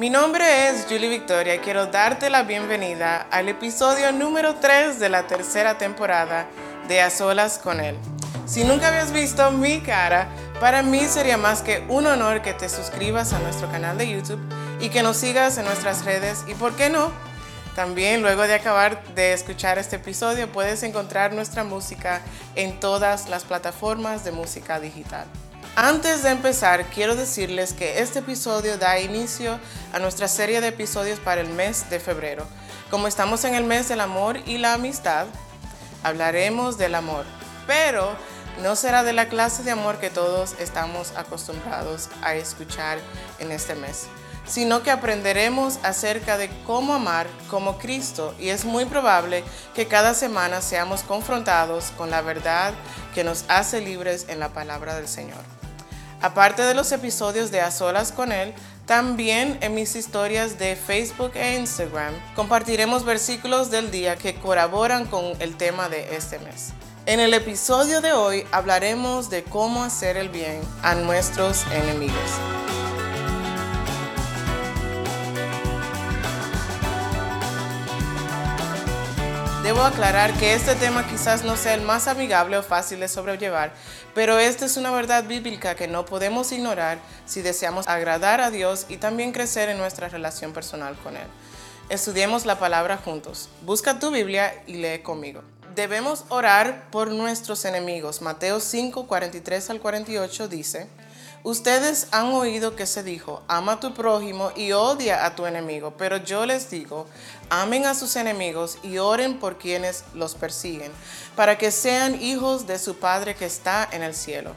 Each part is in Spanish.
Mi nombre es Julie Victoria y quiero darte la bienvenida al episodio número 3 de la tercera temporada de A Solas con Él. Si nunca habías visto mi cara, para mí sería más que un honor que te suscribas a nuestro canal de YouTube y que nos sigas en nuestras redes y, ¿por qué no? También luego de acabar de escuchar este episodio puedes encontrar nuestra música en todas las plataformas de música digital. Antes de empezar, quiero decirles que este episodio da inicio a nuestra serie de episodios para el mes de febrero. Como estamos en el mes del amor y la amistad, hablaremos del amor, pero no será de la clase de amor que todos estamos acostumbrados a escuchar en este mes, sino que aprenderemos acerca de cómo amar como Cristo y es muy probable que cada semana seamos confrontados con la verdad que nos hace libres en la palabra del Señor. Aparte de los episodios de A Solas con Él, también en mis historias de Facebook e Instagram compartiremos versículos del día que colaboran con el tema de este mes. En el episodio de hoy hablaremos de cómo hacer el bien a nuestros enemigos. Debo aclarar que este tema quizás no sea el más amigable o fácil de sobrellevar, pero esta es una verdad bíblica que no podemos ignorar si deseamos agradar a Dios y también crecer en nuestra relación personal con Él. Estudiemos la palabra juntos. Busca tu Biblia y lee conmigo. Debemos orar por nuestros enemigos. Mateo 5, 43 al 48 dice, Ustedes han oído que se dijo, ama a tu prójimo y odia a tu enemigo, pero yo les digo, amen a sus enemigos y oren por quienes los persiguen, para que sean hijos de su Padre que está en el cielo.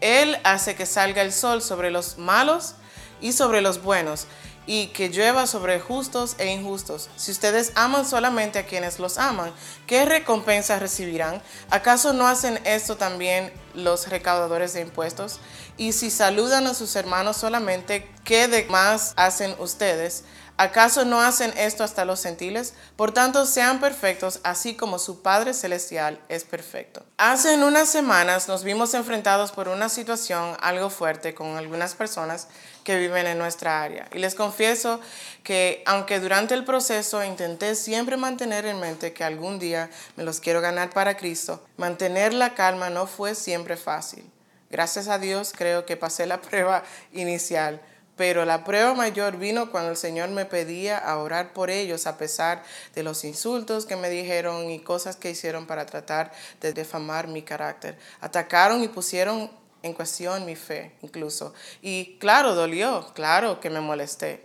Él hace que salga el sol sobre los malos y sobre los buenos, y que llueva sobre justos e injustos. Si ustedes aman solamente a quienes los aman, ¿qué recompensa recibirán? ¿Acaso no hacen esto también los recaudadores de impuestos? Y si saludan a sus hermanos solamente, ¿qué de más hacen ustedes? ¿Acaso no hacen esto hasta los gentiles? Por tanto, sean perfectos, así como su Padre Celestial es perfecto. Hace unas semanas nos vimos enfrentados por una situación algo fuerte con algunas personas que viven en nuestra área. Y les confieso que aunque durante el proceso intenté siempre mantener en mente que algún día me los quiero ganar para Cristo, mantener la calma no fue siempre fácil. Gracias a Dios creo que pasé la prueba inicial pero la prueba mayor vino cuando el Señor me pedía a orar por ellos a pesar de los insultos que me dijeron y cosas que hicieron para tratar de defamar mi carácter. Atacaron y pusieron en cuestión mi fe incluso. Y claro, dolió, claro que me molesté.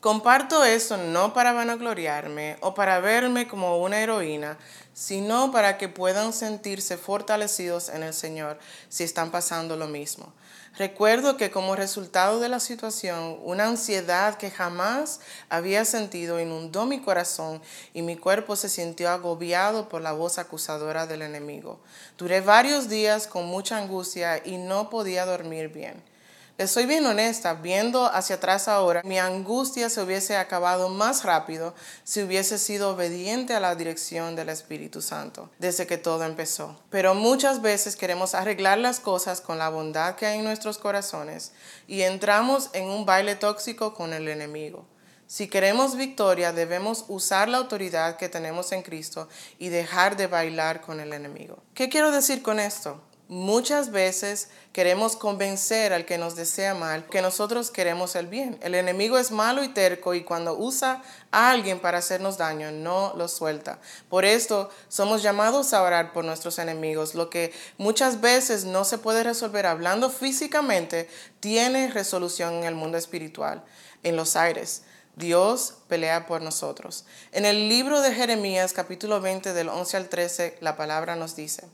Comparto esto no para vanagloriarme o para verme como una heroína, sino para que puedan sentirse fortalecidos en el Señor si están pasando lo mismo. Recuerdo que como resultado de la situación, una ansiedad que jamás había sentido inundó mi corazón y mi cuerpo se sintió agobiado por la voz acusadora del enemigo. Duré varios días con mucha angustia y no podía dormir bien. Les soy bien honesta, viendo hacia atrás ahora, mi angustia se hubiese acabado más rápido si hubiese sido obediente a la dirección del Espíritu Santo desde que todo empezó. Pero muchas veces queremos arreglar las cosas con la bondad que hay en nuestros corazones y entramos en un baile tóxico con el enemigo. Si queremos victoria, debemos usar la autoridad que tenemos en Cristo y dejar de bailar con el enemigo. ¿Qué quiero decir con esto? Muchas veces queremos convencer al que nos desea mal que nosotros queremos el bien. El enemigo es malo y terco y cuando usa a alguien para hacernos daño, no lo suelta. Por esto somos llamados a orar por nuestros enemigos. Lo que muchas veces no se puede resolver hablando físicamente, tiene resolución en el mundo espiritual, en los aires. Dios pelea por nosotros. En el libro de Jeremías capítulo 20 del 11 al 13, la palabra nos dice,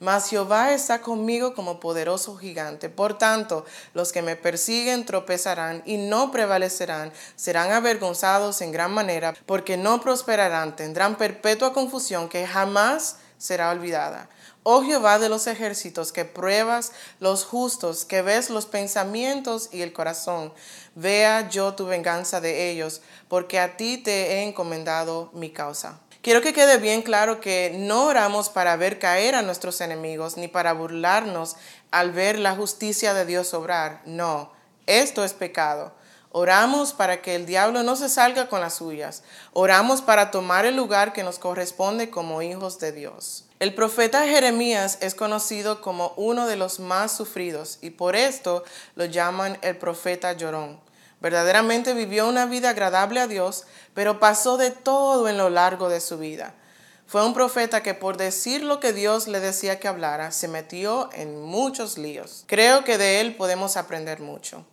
mas Jehová está conmigo como poderoso gigante. Por tanto, los que me persiguen tropezarán y no prevalecerán, serán avergonzados en gran manera, porque no prosperarán, tendrán perpetua confusión que jamás será olvidada. Oh Jehová de los ejércitos, que pruebas los justos, que ves los pensamientos y el corazón, vea yo tu venganza de ellos, porque a ti te he encomendado mi causa. Quiero que quede bien claro que no oramos para ver caer a nuestros enemigos ni para burlarnos al ver la justicia de Dios obrar. No, esto es pecado. Oramos para que el diablo no se salga con las suyas. Oramos para tomar el lugar que nos corresponde como hijos de Dios. El profeta Jeremías es conocido como uno de los más sufridos y por esto lo llaman el profeta llorón. Verdaderamente vivió una vida agradable a Dios, pero pasó de todo en lo largo de su vida. Fue un profeta que por decir lo que Dios le decía que hablara, se metió en muchos líos. Creo que de él podemos aprender mucho.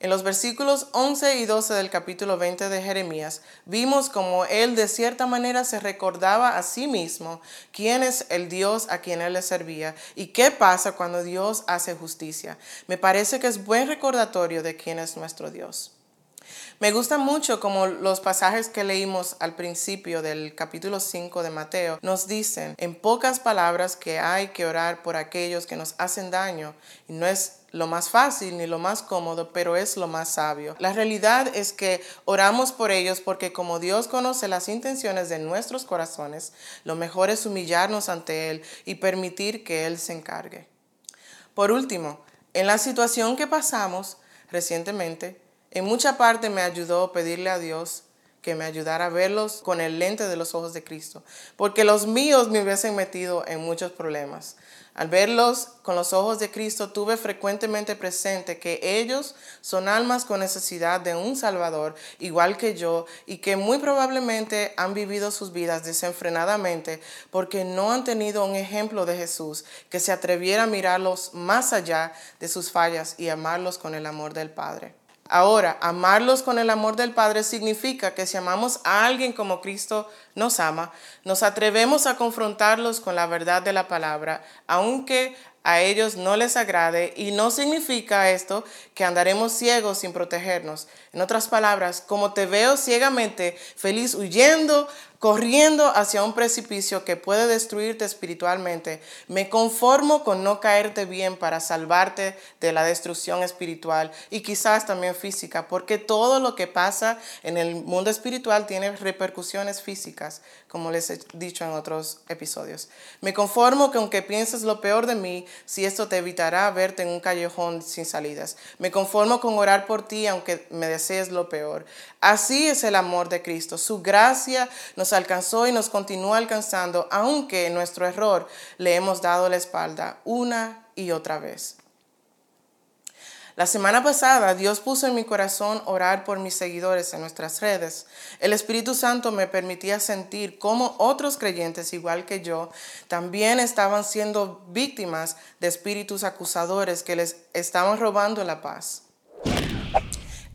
En los versículos 11 y 12 del capítulo 20 de Jeremías, vimos como él de cierta manera se recordaba a sí mismo quién es el Dios a quien él le servía y qué pasa cuando Dios hace justicia. Me parece que es buen recordatorio de quién es nuestro Dios. Me gusta mucho como los pasajes que leímos al principio del capítulo 5 de Mateo nos dicen en pocas palabras que hay que orar por aquellos que nos hacen daño y no es lo más fácil ni lo más cómodo, pero es lo más sabio. La realidad es que oramos por ellos porque como Dios conoce las intenciones de nuestros corazones, lo mejor es humillarnos ante Él y permitir que Él se encargue. Por último, en la situación que pasamos recientemente, en mucha parte me ayudó pedirle a Dios que me ayudara a verlos con el lente de los ojos de Cristo, porque los míos me hubiesen metido en muchos problemas. Al verlos con los ojos de Cristo, tuve frecuentemente presente que ellos son almas con necesidad de un Salvador, igual que yo, y que muy probablemente han vivido sus vidas desenfrenadamente porque no han tenido un ejemplo de Jesús que se atreviera a mirarlos más allá de sus fallas y amarlos con el amor del Padre. Ahora, amarlos con el amor del Padre significa que si amamos a alguien como Cristo nos ama, nos atrevemos a confrontarlos con la verdad de la palabra, aunque a ellos no les agrade y no significa esto que andaremos ciegos sin protegernos. En otras palabras, como te veo ciegamente feliz huyendo corriendo hacia un precipicio que puede destruirte espiritualmente, me conformo con no caerte bien para salvarte de la destrucción espiritual y quizás también física, porque todo lo que pasa en el mundo espiritual tiene repercusiones físicas, como les he dicho en otros episodios. Me conformo que aunque pienses lo peor de mí, si esto te evitará verte en un callejón sin salidas. Me conformo con orar por ti aunque me desees lo peor. Así es el amor de Cristo. Su gracia nos alcanzó y nos continúa alcanzando, aunque en nuestro error le hemos dado la espalda una y otra vez. La semana pasada Dios puso en mi corazón orar por mis seguidores en nuestras redes. El Espíritu Santo me permitía sentir cómo otros creyentes, igual que yo, también estaban siendo víctimas de espíritus acusadores que les estaban robando la paz.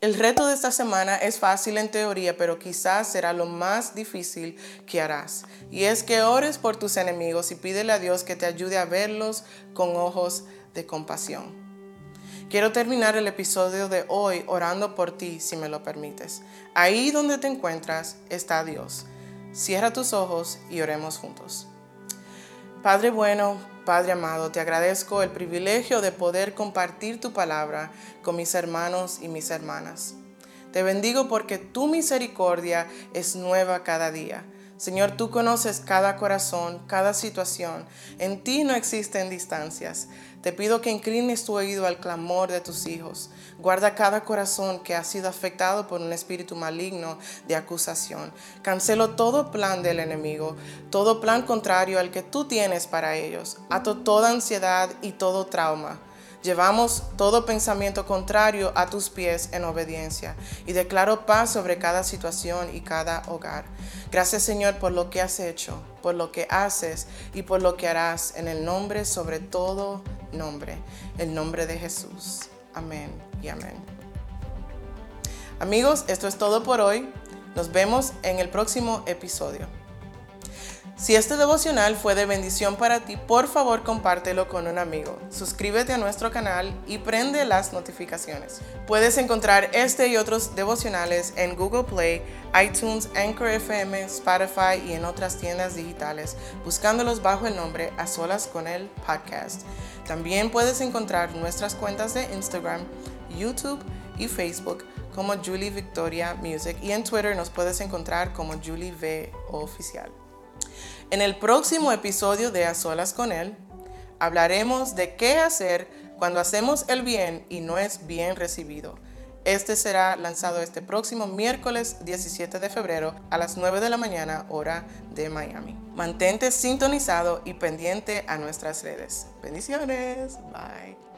El reto de esta semana es fácil en teoría, pero quizás será lo más difícil que harás. Y es que ores por tus enemigos y pídele a Dios que te ayude a verlos con ojos de compasión. Quiero terminar el episodio de hoy orando por ti, si me lo permites. Ahí donde te encuentras está Dios. Cierra tus ojos y oremos juntos. Padre bueno, Padre amado, te agradezco el privilegio de poder compartir tu palabra con mis hermanos y mis hermanas. Te bendigo porque tu misericordia es nueva cada día. Señor, tú conoces cada corazón, cada situación. En ti no existen distancias. Te pido que inclines tu oído al clamor de tus hijos. Guarda cada corazón que ha sido afectado por un espíritu maligno de acusación. Cancelo todo plan del enemigo, todo plan contrario al que tú tienes para ellos. Ato toda ansiedad y todo trauma. Llevamos todo pensamiento contrario a tus pies en obediencia y declaro paz sobre cada situación y cada hogar. Gracias Señor por lo que has hecho, por lo que haces y por lo que harás en el nombre sobre todo nombre, el nombre de Jesús. Amén y amén. Amigos, esto es todo por hoy. Nos vemos en el próximo episodio. Si este devocional fue de bendición para ti, por favor compártelo con un amigo. Suscríbete a nuestro canal y prende las notificaciones. Puedes encontrar este y otros devocionales en Google Play, iTunes, Anchor FM, Spotify y en otras tiendas digitales, buscándolos bajo el nombre A Solas con el Podcast. También puedes encontrar nuestras cuentas de Instagram, YouTube y Facebook como Julie Victoria Music y en Twitter nos puedes encontrar como Julie V Oficial. En el próximo episodio de A Solas con Él, hablaremos de qué hacer cuando hacemos el bien y no es bien recibido. Este será lanzado este próximo miércoles 17 de febrero a las 9 de la mañana hora de Miami. Mantente sintonizado y pendiente a nuestras redes. Bendiciones. Bye.